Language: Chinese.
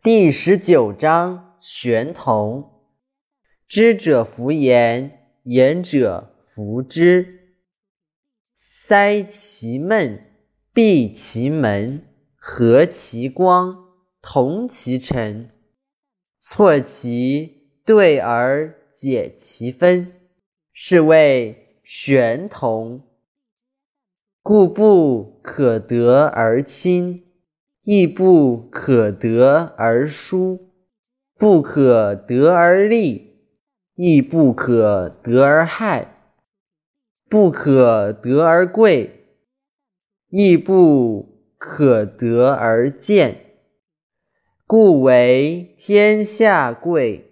第十九章玄同。知者弗言，言者弗知。塞其闷，闭其门，和其光，同其尘。错其对而解其分，是谓玄同。故不可得而亲。亦不可得而疏，不可得而利，亦不可得而害，不可得而贵，亦不可得而贱。故为天下贵。